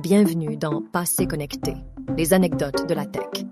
Bienvenue dans Passé connecté, les anecdotes de la tech.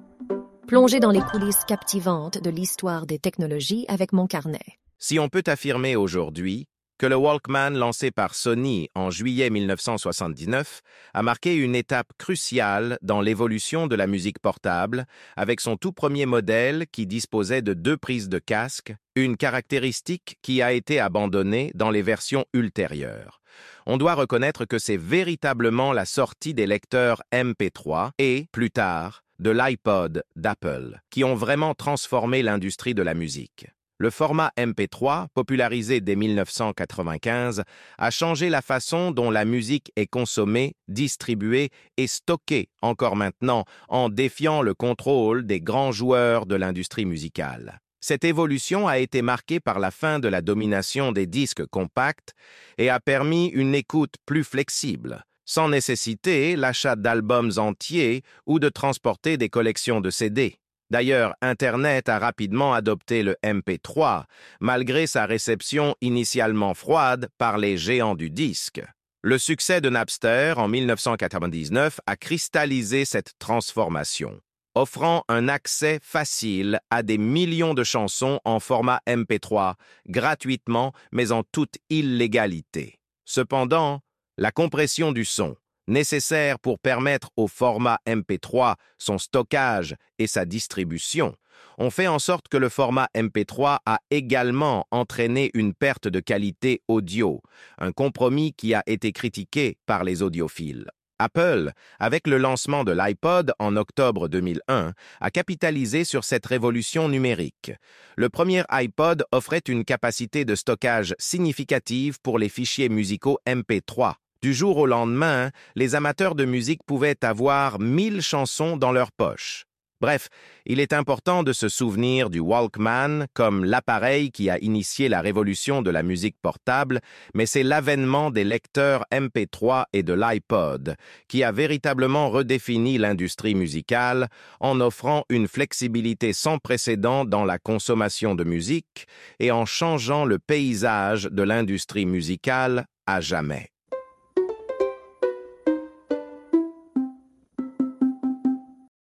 Plongez dans les coulisses captivantes de l'histoire des technologies avec mon carnet. Si on peut affirmer aujourd'hui que le Walkman lancé par Sony en juillet 1979 a marqué une étape cruciale dans l'évolution de la musique portable avec son tout premier modèle qui disposait de deux prises de casque, une caractéristique qui a été abandonnée dans les versions ultérieures. On doit reconnaître que c'est véritablement la sortie des lecteurs MP3 et, plus tard, de l'iPod d'Apple qui ont vraiment transformé l'industrie de la musique. Le format MP3, popularisé dès 1995, a changé la façon dont la musique est consommée, distribuée et stockée encore maintenant en défiant le contrôle des grands joueurs de l'industrie musicale. Cette évolution a été marquée par la fin de la domination des disques compacts et a permis une écoute plus flexible, sans nécessiter l'achat d'albums entiers ou de transporter des collections de CD. D'ailleurs, Internet a rapidement adopté le MP3, malgré sa réception initialement froide par les géants du disque. Le succès de Napster en 1999 a cristallisé cette transformation, offrant un accès facile à des millions de chansons en format MP3, gratuitement mais en toute illégalité. Cependant, la compression du son, nécessaires pour permettre au format MP3 son stockage et sa distribution, ont fait en sorte que le format MP3 a également entraîné une perte de qualité audio, un compromis qui a été critiqué par les audiophiles. Apple, avec le lancement de l'iPod en octobre 2001, a capitalisé sur cette révolution numérique. Le premier iPod offrait une capacité de stockage significative pour les fichiers musicaux MP3, du jour au lendemain, les amateurs de musique pouvaient avoir mille chansons dans leur poche. Bref, il est important de se souvenir du Walkman comme l'appareil qui a initié la révolution de la musique portable, mais c'est l'avènement des lecteurs MP3 et de l'iPod qui a véritablement redéfini l'industrie musicale en offrant une flexibilité sans précédent dans la consommation de musique et en changeant le paysage de l'industrie musicale à jamais.